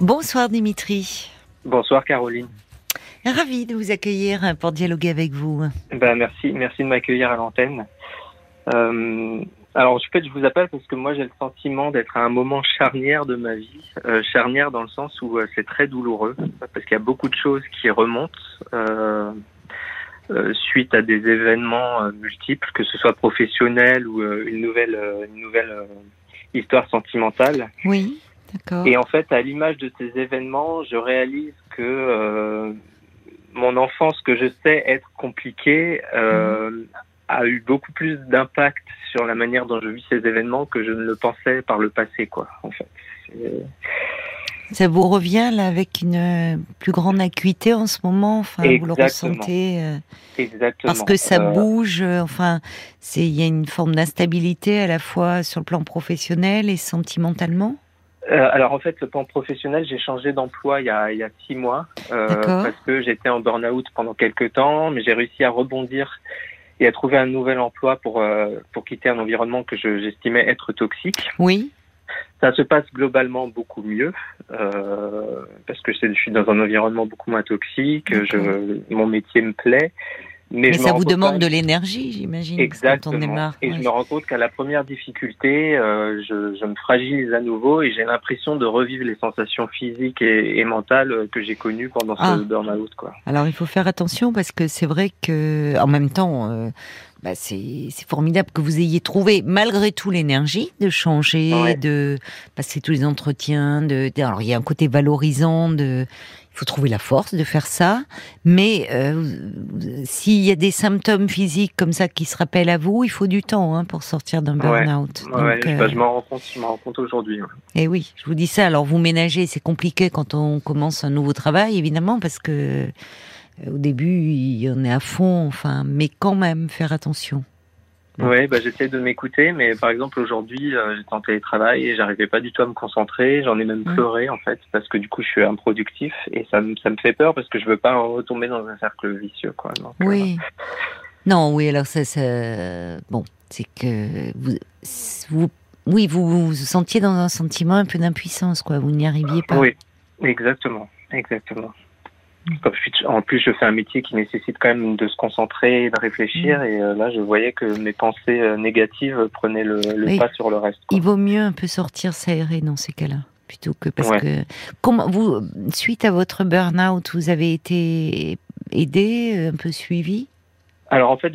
Bonsoir Dimitri. Bonsoir Caroline. Ravi de vous accueillir pour dialoguer avec vous. Ben, merci, merci de m'accueillir à l'antenne. Euh, alors, en fait, je vous appelle parce que moi, j'ai le sentiment d'être à un moment charnière de ma vie. Euh, charnière dans le sens où euh, c'est très douloureux, parce qu'il y a beaucoup de choses qui remontent suite à des événements multiples, que ce soit professionnel ou une nouvelle, une nouvelle histoire sentimentale. Oui. Et en fait, à l'image de ces événements, je réalise que euh, mon enfance, que je sais être compliquée, euh, mmh. a eu beaucoup plus d'impact sur la manière dont je vis ces événements que je ne le pensais par le passé, quoi. En fait. Ça vous revient là avec une plus grande acuité en ce moment, enfin vous le ressentez euh, Exactement. parce que ça euh, bouge, euh, enfin c'est il y a une forme d'instabilité à la fois sur le plan professionnel et sentimentalement? Euh, alors en fait, le plan professionnel, j'ai changé d'emploi il, y a, il y a six mois euh, parce que j'étais en burn-out pendant quelques temps, mais j'ai réussi à rebondir et à trouver un nouvel emploi pour euh, pour quitter un environnement que j'estimais être toxique. Oui. Ça se passe globalement beaucoup mieux euh, parce que je suis dans un environnement beaucoup moins toxique. Je, mon métier me plaît. Mais, ça vous demande de l'énergie, j'imagine. Exactement. Et je me rends compte qu'à la première difficulté, euh, je, je, me fragilise à nouveau et j'ai l'impression de revivre les sensations physiques et, et mentales que j'ai connues pendant ce ah. burn-out. Quoi. Alors il faut faire attention parce que c'est vrai que, en même temps, euh, bah c'est formidable que vous ayez trouvé malgré tout l'énergie de changer, de passer tous les entretiens. De, alors il y a un côté valorisant de faut trouver la force de faire ça. Mais euh, s'il y a des symptômes physiques comme ça qui se rappellent à vous, il faut du temps hein, pour sortir d'un burn-out. Ouais, bah, je m'en rends compte, aujourd'hui. Et eh oui, je vous dis ça. Alors vous ménagez, c'est compliqué quand on commence un nouveau travail, évidemment, parce que euh, au début, il y en est à fond. Enfin, mais quand même, faire attention. Oui, bah, j'essaie de m'écouter, mais par exemple aujourd'hui, euh, j'étais en télétravail et j'arrivais pas du tout à me concentrer. J'en ai même mmh. pleuré en fait, parce que du coup je suis improductif et ça, me, ça me fait peur parce que je veux pas retomber dans un cercle vicieux. Quoi. oui. Euh, non, oui, alors ça, ça... bon, c'est que vous, vous, oui, vous vous sentiez dans un sentiment un peu d'impuissance, quoi. Vous n'y arriviez pas. Oui, exactement, exactement en plus, je fais un métier qui nécessite quand même de se concentrer et de réfléchir. Mm. Et euh, là, je voyais que mes pensées euh, négatives prenaient le, pas sur le reste. Il vaut mieux un peu sortir s'aérer dans ces cas-là plutôt que parce que comment vous suite à votre burn-out, vous avez été aidé, un peu suivi? Alors en fait,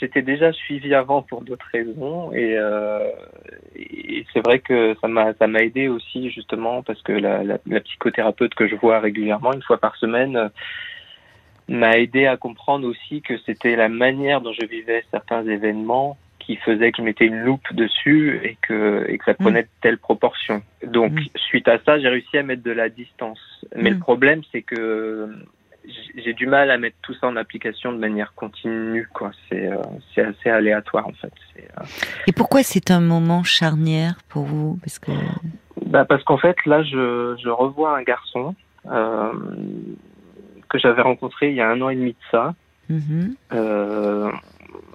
j'étais déjà suivi avant pour d'autres raisons et, euh, et c'est vrai que ça m'a ça m'a aidé aussi justement parce que la, la, la, psychothérapeute que je vois régulièrement une fois par semaine euh, m'a aidé à comprendre aussi que c'était la manière dont je vivais certains événements qui faisait que je mettais une loupe dessus et que et que ça mmh. prenait de telles proportions. Donc mmh. suite à ça, j'ai réussi à mettre de la distance. Mais le mmh. problème c'est que j'ai du mal à mettre tout ça en application de manière continue. Quoi. C'est, euh, c'est assez aléatoire en fait. Euh, Et pourquoi c'est un moment charnière pour vous? Parce que bah parce qu'en fait là, je, je revois un garçon euh, que j'avais rencontré il y a un an et demi de ça. Mm-hmm.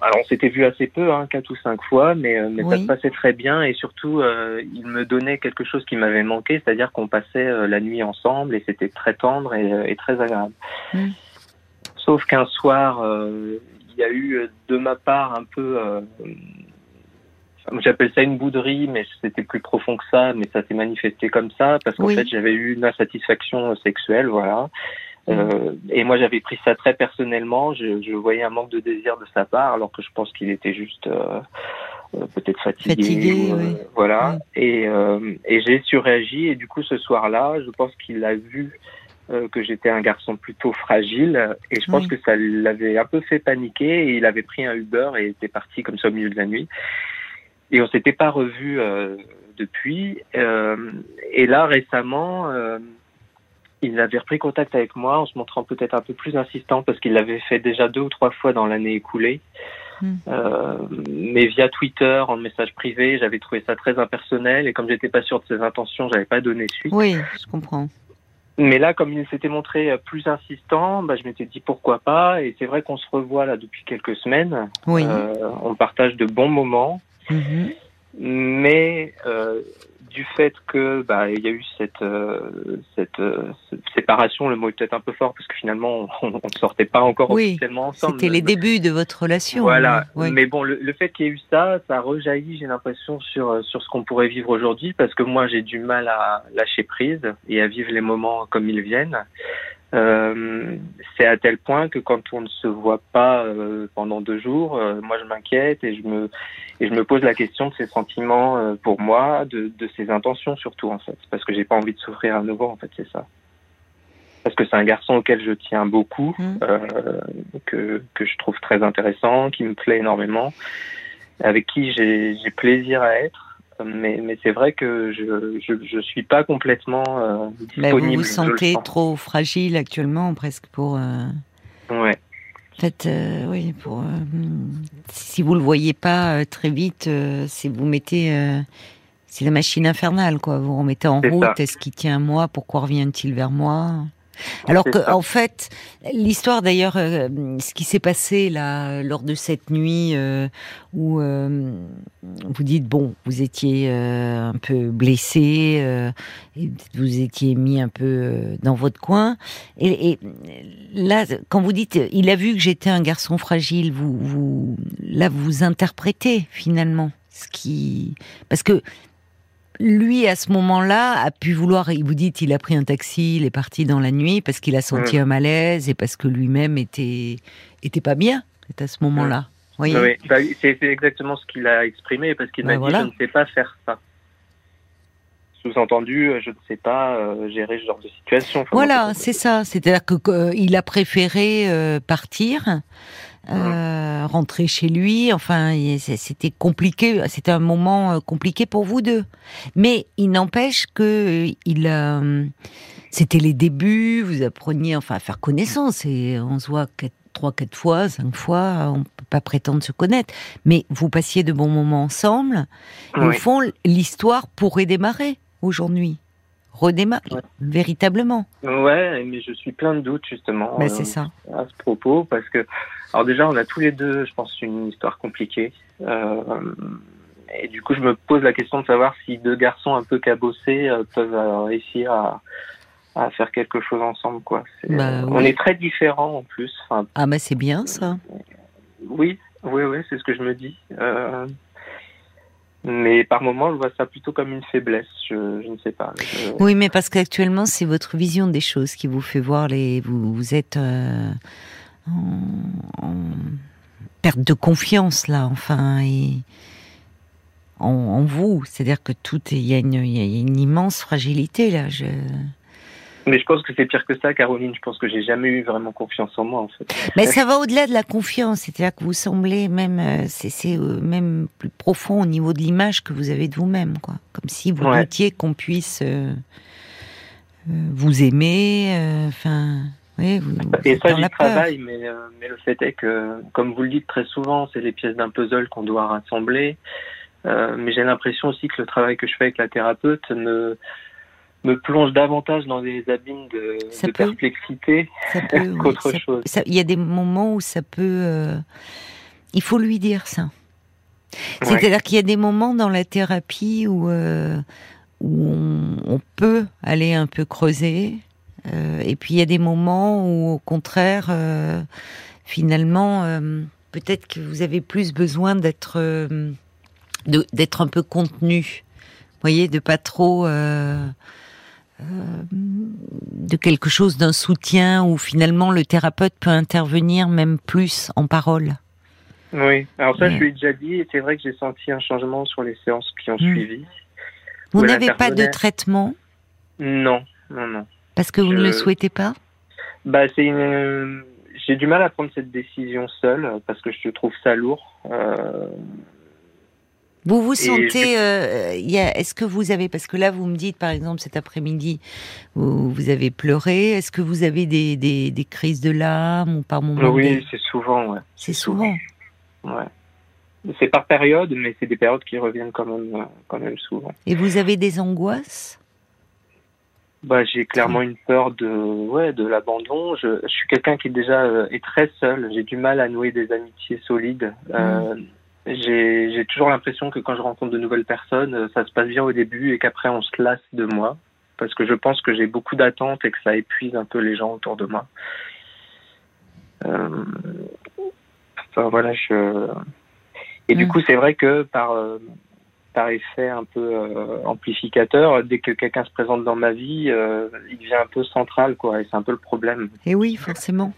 Alors on s'était vu assez peu, hein, quatre ou cinq fois, mais, euh, mais ça se passait très bien et surtout euh, il me donnait quelque chose qui m'avait manqué, c'est-à-dire qu'on passait euh, la nuit ensemble et c'était très tendre et, très agréable. Sauf qu'un soir, il y a eu de ma part un peu, j'appelle ça une bouderie, mais c'était plus profond que ça, mais ça s'est manifesté comme ça parce qu'en fait j'avais eu une insatisfaction sexuelle, voilà. Euh, et moi, j'avais pris ça très personnellement. Je, je, voyais un manque de désir de sa part, alors que je pense qu'il était juste euh, euh peut-être fatigué. fatigué euh, Voilà. Et, euh, et j'ai surréagi. Et du coup, ce soir-là, je pense qu'il a vu que j'étais un garçon plutôt fragile. Et je pense que ça l'avait un peu fait paniquer. Et il avait pris un Uber et était parti comme ça au milieu de la nuit. Et on s'était pas revu depuis. et là, récemment il avait repris contact avec moi en se montrant peut-être un peu plus insistant parce qu'il l'avait fait déjà deux ou trois fois dans l'année écoulée. Hmm. Euh, mais via Twitter, en message privé, j'avais trouvé ça très impersonnel et comme j'étais pas sûr de ses intentions, j'avais pas donné suite. Oui, je comprends. Mais là, comme il s'était montré plus insistant, bah, je m'étais dit pourquoi pas. Et c'est vrai qu'on se revoit là depuis quelques semaines. Oui. Euh, on partage de bons moments. Mm-hmm. Mais euh, du fait que bah il y a eu cette euh, cette, euh, séparation, le mot est peut-être un peu fort parce que finalement on ne sortait pas encore officiellement ensemble. C'était les débuts de votre relation. Voilà. Mais bon, le, fait qu'il y ait eu ça, ça rejaillit, j'ai l'impression sur sur ce qu'on pourrait vivre aujourd'hui parce que moi j'ai du mal à lâcher prise et à vivre les moments comme ils viennent. Euh, c'est à tel point que quand on ne se voit pas euh, pendant deux jours, euh, moi je m'inquiète et je me et je me pose la question de ses sentiments euh, pour moi, de, de ses intentions surtout en fait, parce que j'ai pas envie de souffrir à nouveau en fait, c'est ça. Parce que c'est un garçon auquel je tiens beaucoup, mmh. que que je trouve très intéressant, qui me plaît énormément, avec qui j'ai plaisir à être mais, mais c'est vrai que je, je suis pas complètement euh, disponible. vous vous sentez trop fragile actuellement, presque pour. Euh... Ouais. Peut-être, euh, oui, pour. Euh, si vous le voyez pas très vite, si vous mettez. c'est la machine infernale, quoi. Vous remettez en route. Est-ce qu'il tient à moi? Pourquoi revient-il vers moi? Alors que, en fait, l'histoire d'ailleurs, euh, ce qui s'est passé là lors de cette nuit euh, où euh, vous dites bon, vous étiez un peu blessé, et vous étiez mis un peu dans votre coin, et, et, là, quand vous dites, il a vu que j'étais un garçon fragile, vous, vous, là, vous interprétez finalement ce qui, parce que lui, à ce moment-là, a pu vouloir. Il vous dit, il a pris un taxi, il est parti dans la nuit parce qu'il a senti un malaise et parce que lui-même était était pas bien. C'est à ce moment-là. Oui, bah, c'est exactement ce qu'il a exprimé parce qu'il m'a bah, dit je ne sais pas faire ça. Sous-entendu, euh, je ne sais pas euh, gérer ce genre de situation. voilà, c'est ça. C'est-à-dire qu'il a préféré euh, partir euh, rentrer chez lui. Enfin, c'était compliqué. C'était un moment euh, compliqué pour vous deux. Mais il n'empêche que il, euh, c'était les débuts. Vous appreniez enfin à faire connaissance et on se voit trois, quatre fois, cinq fois. On peut pas prétendre se connaître, mais vous passiez de bons moments ensemble. Au fond, l'histoire pourrait démarrer aujourd'hui redémarre véritablement. Ouais, mais je suis plein de doutes justement. Mais c'est ça. À ce propos, parce que alors déjà, on a tous les deux, je pense, une histoire compliquée. Euh, et du coup, je me pose la question de savoir si deux garçons un peu cabossés euh, peuvent euh, réussir à, à, faire quelque chose ensemble. Quoi. Bah on est très différents en plus. ah, mais c'est bien ça. Oui, oui, oui, c'est ce que je me dis. mais par moments, je vois ça plutôt comme une faiblesse. Je, ne sais pas. Oui, mais parce qu'actuellement, c'est votre vision des choses qui vous fait voir les. Vous, vous êtes en, perte de confiance là, enfin, et en, vous. C'est-à-dire que tout il y, a une immense fragilité là. Je... Mais je pense que c'est pire que ça, Caroline. Je pense que j'ai jamais eu vraiment confiance en moi, en fait. Mais ça va au-delà de la confiance. C'est-à-dire que vous semblez même, euh, c'est euh, même plus profond au niveau de l'image que vous avez de vous-même, quoi. Comme si vous doutiez qu'on puisse euh, vous aimer, enfin. Oui, et ça, j'y travaille, mais, euh, mais le fait est que, comme vous le dites très souvent, c'est les pièces d'un puzzle qu'on doit rassembler. Euh, mais j'ai l'impression aussi que le travail que je fais avec la thérapeute me, me plonge davantage dans des abîmes de, de perplexité qu'autre chose. Il y a des moments où ça peut. Euh, il faut lui dire ça. C'est-à-dire qu'il y a des moments dans la thérapie où, euh, où on, on, peut aller un peu creuser, et puis il y a des moments où, au contraire, euh, finalement, euh, peut-être que vous avez plus besoin d'être d'être un peu contenu. Vous voyez, de pas trop de quelque chose d'un soutien où finalement le thérapeute peut intervenir même plus en parole. Oui, alors ça je lui ai déjà dit et c'est vrai que j'ai senti un changement sur les séances qui ont hmm. suivi. Vous n'avez pas de traitement? Non, non, non. Parce que vous ne le souhaitez pas bah, c'est une... J'ai du mal à prendre cette décision seule parce que je trouve ça lourd. Euh... Vous vous sentez, euh, est-ce que vous avez, parce que là vous me dites par exemple cet après-midi, vous, vous, avez pleuré, est-ce que vous avez des, des, des crises de larmes ou par moments Oui, c'est souvent, ouais. C'est souvent. Ouais. C'est par période, mais c'est des périodes qui reviennent quand même, quand même souvent. Et vous avez des angoisses bah, j'ai clairement une peur de, ouais, de l'abandon. Je, je suis quelqu'un qui déjà euh, est très seul. J'ai du mal à nouer des amitiés solides. Euh, j'ai toujours l'impression que quand je rencontre de nouvelles personnes, ça se passe bien au début et qu'après on se lasse de moi. Parce que je pense que j'ai beaucoup d'attentes et que ça épuise un peu les gens autour de moi. Euh, enfin voilà, je. Et du mm. coup, c'est vrai que par, euh, par effet un peu euh, amplificateur, dès que quelqu'un se présente dans ma vie, il devient un peu central, quoi. Et c'est un peu le problème. Et oui, forcément.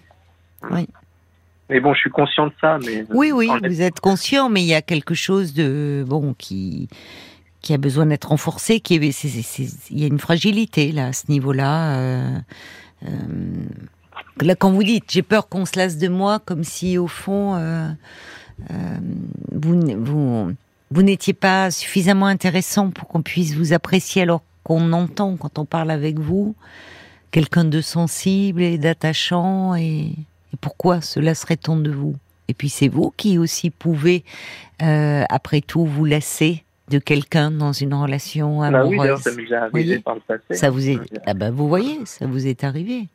Oui. Mais bon, je suis conscient de ça. Mais oui, oui, vous êtes conscient, mais il y a quelque chose de bon qui qui a besoin d'être renforcé. Qui est, il y a une fragilité là à ce niveau-là. Euh, euh, là, quand vous dites, j'ai peur qu'on se lasse de moi, comme si au fond euh, vous vous vous n'étiez pas suffisamment intéressant pour qu'on puisse vous apprécier alors qu'on entend quand on parle avec vous quelqu'un de sensible et d'attachant et et pourquoi cela serait-on de vous? Et puis c'est vous qui aussi pouvez, euh, après tout, vous lasser de quelqu'un dans une relation amoureuse. Bah oui, ça m'est arrivé par le passé. Ça vous est, ah bah vous voyez, ça vous est arrivé.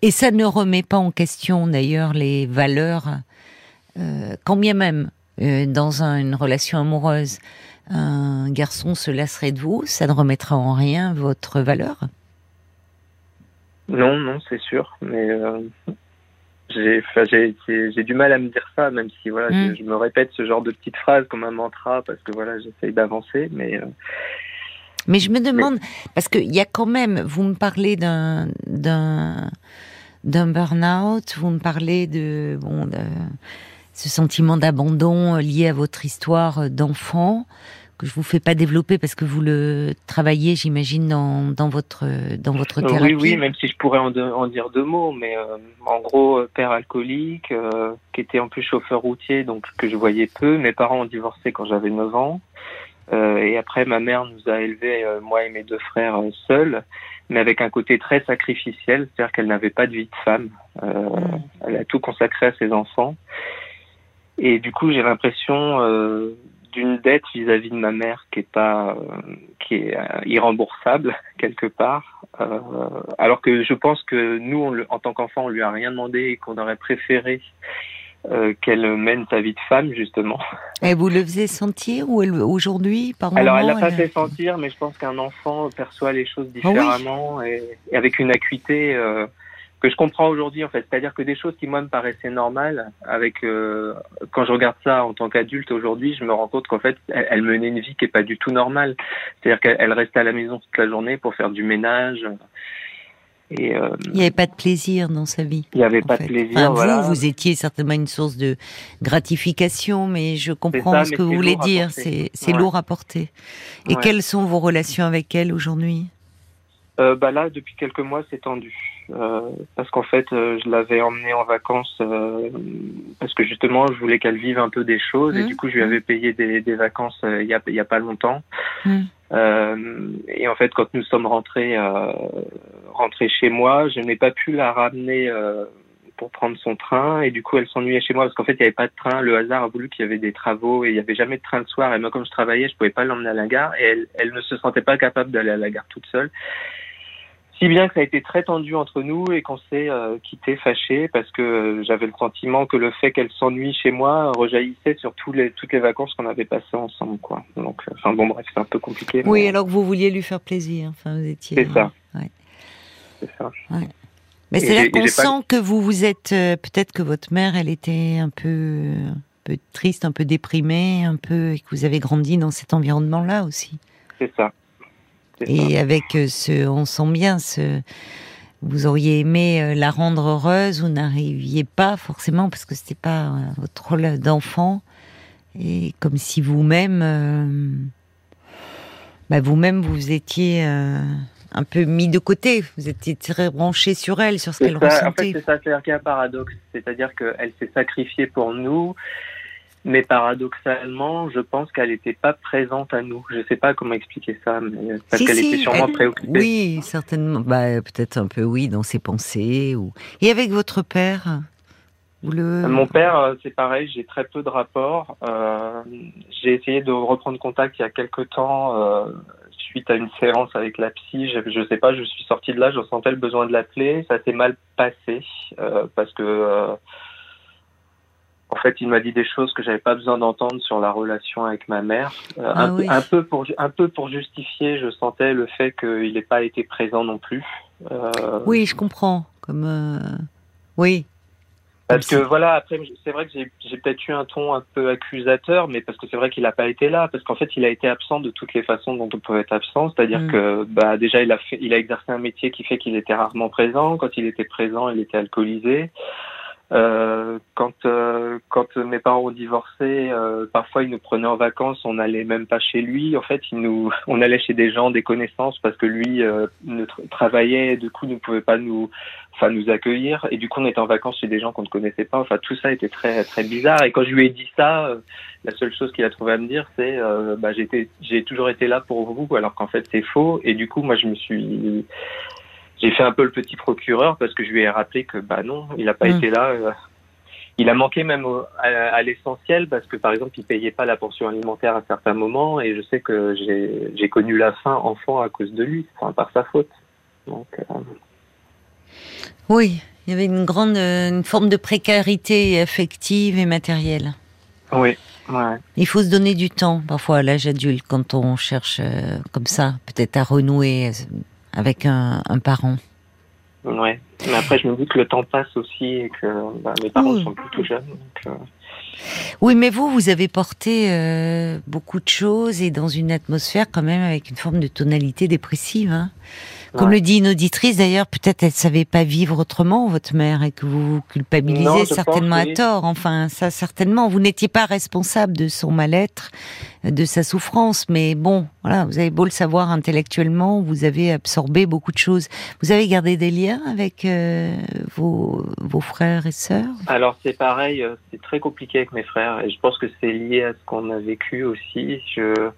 Et ça ne remet pas en question d'ailleurs les valeurs, euh, quand bien même euh, dans une relation amoureuse, un garçon se lasserait de vous, ça ne remettra en rien votre valeur? Non, non, c'est sûr, mais j'ai du mal à me dire ça, même si voilà, je, mm. me répète ce genre de petites phrases comme un mantra parce que voilà, j'essaye d'avancer, mais. Euh, mais je me demande parce qu'il y a quand même, vous me parlez d'un burn-out, vous me parlez de bon de ce sentiment d'abandon lié à votre histoire d'enfant que je vous fais pas développer parce que vous le travaillez, j'imagine, dans, dans, votre dans votre euh, thérapie. Oui, oui, même si je pourrais en, en dire deux mots, mais euh, en gros, euh, père alcoolique, qui était en plus chauffeur routier, donc que je voyais peu. Mes parents ont divorcé quand j'avais 9 ans. et après, ma mère nous a élevés, moi et mes deux frères, seuls, mais avec un côté très sacrificiel, c'est-à-dire qu'elle n'avait pas de vie de femme. Mm. Elle a tout consacré à ses enfants. Et du coup, j'ai l'impression d'une dette vis-à-vis de ma mère qui est pas euh, qui est euh, irremboursable quelque part euh, alors que je pense que nous on en tant qu'enfant on lui a rien demandé et qu'on aurait préféré qu'elle mène sa vie de femme justement. Et vous le faisiez sentir ou aujourd'hui par Alors elle l'a pas fait sentir, mais je pense qu'un enfant perçoit les choses ah différemment et, avec une acuité que je comprends aujourd'hui en fait. C'est-à-dire que des choses qui moi me paraissaient normales, avec euh, quand je regarde ça en tant qu'adulte aujourd'hui, je me rends compte qu'en fait elle, menait une vie qui est pas du tout normale. C'est-à-dire qu'elle restait à la maison toute la journée pour faire du ménage. Et, euh, il n'y avait pas de plaisir dans sa vie. Il n'y avait pas de plaisir. Vous, vous étiez certainement une source de gratification, mais je comprends ce que vous voulez dire. C'est lourd à porter. Et quelles sont vos relations avec elle aujourd'hui? Euh, bah là, depuis quelques mois, c'est tendu. Euh, parce qu'en fait, euh, je l'avais emmenée en vacances euh, parce que justement, je voulais qu'elle vive un peu des choses et mmh. du coup, je lui avais payé des, des vacances il y, a, y a pas longtemps. Mmh. et en fait, quand nous sommes rentrés rentrés chez moi, je n'ai pas pu la ramener pour prendre son train et du coup elle s'ennuyait chez moi parce qu'en fait il n'y avait pas de train le hasard a voulu qu'il y avait des travaux et il n'y avait jamais de train le soir et moi comme je travaillais je pouvais pas l'emmener à la gare et elle, elle ne se sentait pas capable d'aller à la gare toute seule si bien que ça a été très tendu entre nous et qu'on s'est euh, quitté fâché parce que euh, j'avais le sentiment que le fait qu'elle s'ennuie chez moi rejaillissait sur tous les, toutes les vacances qu'on avait passées ensemble. Quoi. Donc, euh, enfin bon, bref, c'est un peu compliqué. Oui, alors que vous vouliez lui faire plaisir. Enfin, vous étiez. C'est ça. Ouais. C'est ça. Ouais. Mais c'est là qu'on sent que vous vous êtes peut-être que votre mère, elle était un peu, un peu triste, un peu déprimée, un peu et que vous avez grandi dans cet environnement-là aussi. C'est ça. Et avec euh, ce, on sent bien ce, vous auriez aimé euh, la rendre heureuse, vous n'arriviez pas forcément parce que c'était pas euh, votre rôle d'enfant, et comme si vous-même, bah vous-même vous étiez un peu mis de côté, vous étiez très branché sur elle, sur ce qu'elle ressentait. En fait, c'est ça, c'est un paradoxe, c'est-à-dire qu'elle s'est sacrifiée pour nous. Mais paradoxalement, je pense qu'elle n'était pas présente à nous. Je ne sais pas comment expliquer ça, mais parce qu'elle était sûrement préoccupée. Oui, certainement. Bah, peut-être un peu oui dans ses pensées. Ou... Et avec votre père le... Mon père, euh, c'est pareil. J'ai très peu de rapports. Euh, j'ai essayé de reprendre contact il y a quelques temps euh, suite à une séance avec la psy. Je ne sais pas. Je suis sorti de là. Je sentais le besoin de l'appeler. Ça s'est mal passé euh, parce que En fait, il m'a dit des choses que j'avais pas besoin d'entendre sur la relation avec ma mère. Euh, ah un, peu pour un peu pour justifier, je sentais le fait qu'il n'ait pas été présent non plus. Euh... Oui, je comprends. Comme euh... oui. Parce que voilà, après, c'est vrai que j'ai peut-être eu un ton un peu accusateur, mais parce que c'est vrai qu'il n'a pas été là, parce qu'en fait, il a été absent de toutes les façons dont on peut être absent, c'est-à-dire mm. que bah déjà, il a fait, il a exercé un métier qui fait qu'il était rarement présent. Quand il était présent, il était alcoolisé. Euh, quand euh, quand mes parents ont divorcé, euh, parfois ils nous prenaient en vacances, on n'allait même pas chez lui. En fait, il nous, on allait chez des gens, des connaissances, parce que lui euh, ne travaillait, du coup, ne pouvait pas nous, enfin, nous accueillir. Et du coup, on était en vacances chez des gens qu'on ne connaissait pas. Enfin, tout ça était très très bizarre. Et quand je lui ai dit ça, la seule chose qu'il a trouvé à me dire, c'est, bah, j'étais, j'ai toujours été là pour vous, alors qu'en fait, c'est faux. Et du coup, moi, je me suis j'ai fait un peu le petit procureur parce que je lui ai rappelé que bah non, il n'a pas mm. été là. Euh. il a manqué même à, l'essentiel parce que par exemple, il payait pas la pension alimentaire à certains moments et je sais que j'ai connu la faim enfant à cause de lui, enfin, par sa faute. Donc, euh. Oui, il y avait une grande une forme de précarité affective et matérielle. Oui. Ouais. Il faut se donner du temps parfois à l'âge adulte quand on cherche euh, comme ça, peut-être à renouer avec un, parent. Ouais. Mais après, je me dis que le temps passe aussi et que bah, mes parents sont plutôt jeunes. Euh. Oui, mais vous, vous avez porté euh, beaucoup de choses et dans une atmosphère quand même avec une forme de tonalité dépressive. Hein. Comme le dit une auditrice d'ailleurs, peut-être elle savait pas vivre autrement, votre mère, et que vous vous culpabilisez certainement à tort. Enfin, ça certainement. Vous n'étiez pas responsable de son mal-être, de sa souffrance, mais bon, voilà, vous avez beau le savoir intellectuellement, vous avez absorbé beaucoup de choses. Vous avez gardé des liens avec euh, vos, vos frères et sœurs? Alors c'est pareil, euh, c'est très compliqué avec mes frères, et je pense que c'est lié à ce qu'on a vécu aussi. Je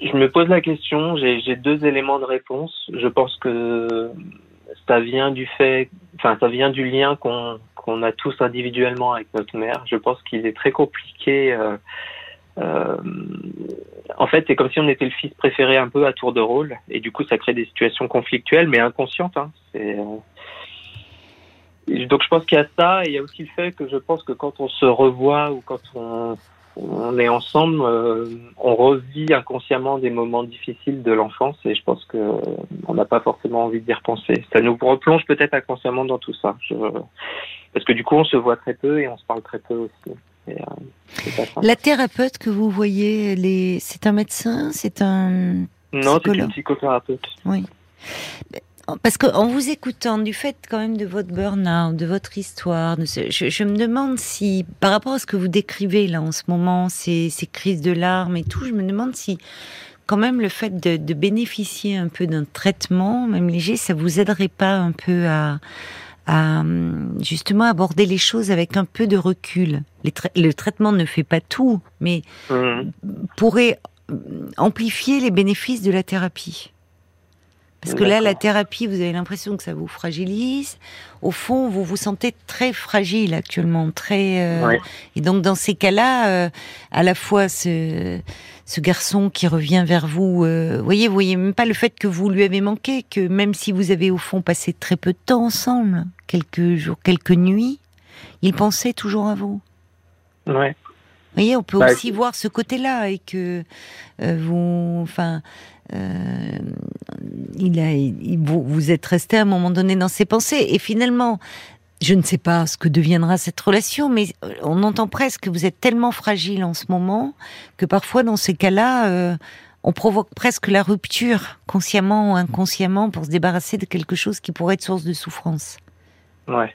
je me pose la question, j'ai deux éléments de réponse. Je pense que ça vient du fait, enfin, ça vient du lien qu'on a tous individuellement avec notre mère. Je pense qu'il est très compliqué. Euh, euh, en fait, c'est comme si on était le fils préféré un peu à tour de rôle, et du coup, ça crée des situations conflictuelles, mais inconscientes. Hein. Euh, donc, je pense qu'il y a ça, et il y a aussi le fait que je pense que quand on se revoit ou quand on on est ensemble, euh, on revit inconsciemment des moments difficiles de l'enfance et je pense que on n'a pas forcément envie d'y repenser. Ça nous replonge peut-être inconsciemment dans tout ça. Parce que du coup, on se voit très peu et on se parle très peu aussi. Euh, La thérapeute que vous voyez, c'est un médecin, c'est un non, c'est une psychothérapeute. Oui. Parce qu'en vous écoutant, du fait quand même de votre burn-out, de votre histoire, je, me demande si, par rapport à ce que vous décrivez là en ce moment, ces, crises de larmes et tout, je me demande si quand même le fait de, bénéficier un peu d'un traitement, même léger, ça vous aiderait pas un peu à, justement aborder les choses avec un peu de recul. le traitement ne fait pas tout, mais mmh. pourrait amplifier les bénéfices de la thérapie. Parce que là, la thérapie, vous avez l'impression que ça vous fragilise. Au fond, vous vous sentez très fragile actuellement, très. Euh, et donc, dans ces cas-là, euh, à la fois ce, ce garçon qui revient vers vous, euh, voyez, vous voyez même pas le fait que vous lui avez manqué, que même si vous avez au fond passé très peu de temps ensemble, quelques jours, quelques nuits, il pensait toujours à vous. Ouais. Vous voyez, on peut bah, aussi voir ce côté-là et que vous, enfin, euh, il a, vous, êtes resté à un moment donné dans ses pensées. Et finalement, je ne sais pas ce que deviendra cette relation, mais euh, on entend presque que vous êtes tellement fragile en ce moment que parfois, dans ces cas-là, euh, on provoque presque la rupture, consciemment ou inconsciemment, pour se débarrasser de quelque chose qui pourrait être source de souffrance. Ouais.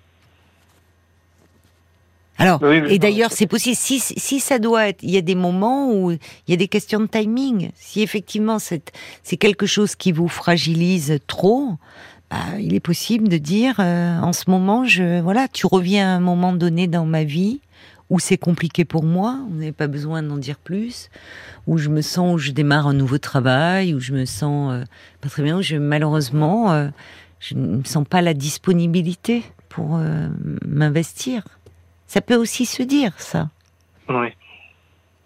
Alors, et d'ailleurs, c'est possible. Si, si ça doit être, il y a des moments où il y a des questions de timing. Si effectivement c'est quelque chose qui vous fragilise trop, bah, il est possible de dire, euh, en ce moment, je, voilà, tu reviens à un moment donné dans ma vie où c'est compliqué pour moi. Vous n'avez pas besoin d'en dire plus. Où je me sens, où je démarre un nouveau travail, où je me sens euh, pas très bien. Où je, malheureusement, euh, je ne sens pas la disponibilité pour m'investir. Ça peut aussi se dire, ça. Oui.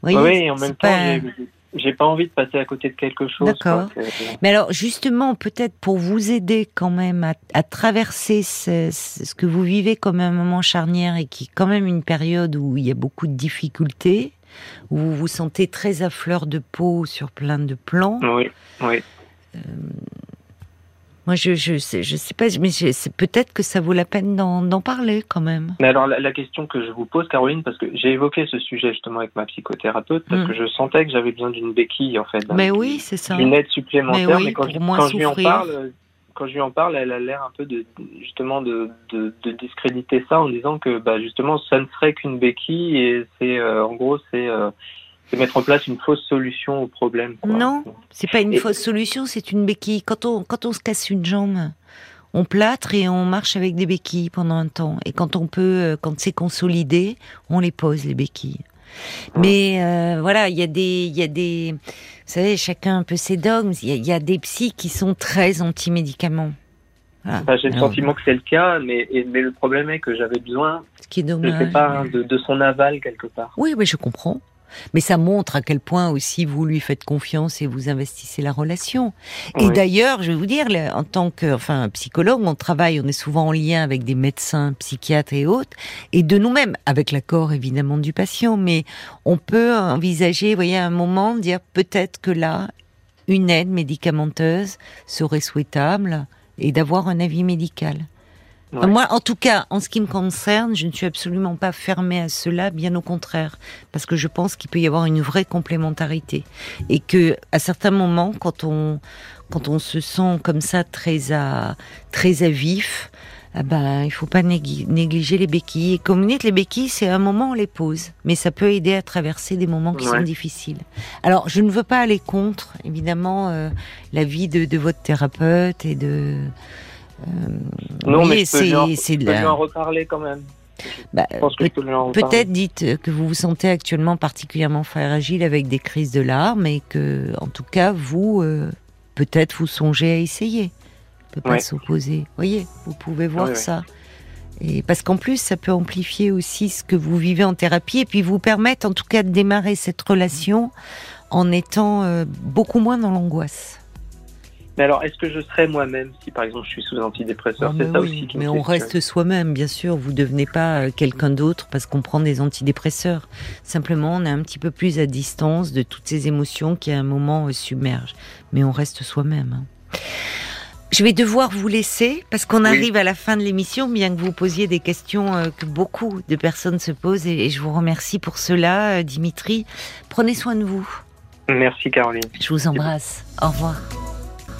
oui, en même temps, j'ai pas envie de passer à côté de quelque chose. D'accord. Mais alors, justement, peut-être pour vous aider quand même à, traverser ce, que vous vivez comme un moment charnière et qui est quand même une période où il y a beaucoup de difficultés, où vous vous sentez très à fleur de peau sur plein de plans. Oui, oui. Euh, moi, je je sais, je sais pas, mais peut-être que ça vaut la peine d'en parler quand même. Mais alors, la, question que je vous pose, Caroline, parce que j'ai évoqué ce sujet justement avec ma psychothérapeute, parce mm. que je sentais que j'avais besoin d'une béquille, en fait. Mais oui, c'est ça. Une aide supplémentaire, mais, quand, je, lui en parle, quand je lui en parle, elle a l'air un peu de justement de, de, discréditer ça en disant que bah, justement, ça ne serait qu'une béquille et c'est euh, en gros c'est euh, c'est mettre en place une fausse solution au problème. Quoi. Non, c'est pas une fausse solution, c'est une béquille. Quand on, quand on se casse une jambe, on plâtre et on marche avec des béquilles pendant un temps. Et quand on peut, euh, quand c'est consolidé, on les pose les béquilles. Mais euh, voilà, il y a des, il y a des, vous savez, chacun un peu ses dogmes. Il y, a des psys qui sont très anti-médicaments. J'ai le sentiment que c'est le cas, mais, mais le problème est que j'avais besoin, Ce qui est dommage, je sais pas, hein, de, de, son aval quelque part. Oui, mais je comprends. Mais ça montre à quel point aussi vous lui faites confiance et vous investissez la relation. Et d'ailleurs, je vais vous dire, en tant que enfin, psychologue, on travaille, on est souvent en lien avec des médecins, psychiatres et autres, et de nous-mêmes, avec l'accord évidemment du patient, mais on peut envisager, vous voyez, à un moment, dire peut-être que là, une aide médicamenteuse serait souhaitable et d'avoir un avis médical. Moi, en tout cas, en ce qui me concerne, je ne suis absolument pas fermée à cela, bien au contraire, parce que je pense qu'il peut y avoir une vraie complémentarité et que à certains moments, quand on quand on se sent comme ça très à très à vif, ah ben, il faut pas négliger les béquilles. Et comme vous dites, les béquilles, c'est un moment on les pose, mais ça peut aider à traverser des moments qui sont difficiles. Alors, je ne veux pas aller contre, évidemment, euh, la vie de, de votre thérapeute et de euh, non, mais c'est de la... en reparler quand même. Bah, peut-être dites que vous vous sentez actuellement particulièrement fragile avec des crises de larmes et que, en tout cas, vous, euh, peut-être vous songez à essayer. ne peut pas s'opposer. Voyez, vous pouvez voir ça. Et parce qu'en plus, ça peut amplifier aussi ce que vous vivez en thérapie et puis vous permettre, en tout cas, de démarrer cette relation en étant euh, beaucoup moins dans l'angoisse. Mais alors, est-ce que je serais moi-même si, par exemple, je suis sous antidépresseur C'est ça aussi qui Mais on reste soi-même, bien sûr. Vous devenez pas euh, quelqu'un d'autre parce qu'on prend des antidépresseurs. Simplement, on est un petit peu plus à distance de toutes ces émotions qui, à un moment, euh, submergent. Mais on reste soi-même. Hein. Je vais devoir vous laisser parce qu'on arrive à la fin de l'émission, bien que vous posiez des questions euh, que beaucoup de personnes se posent et je vous remercie pour cela, Dimitri. Prenez soin de vous. Merci Caroline. Je vous embrasse. Au revoir.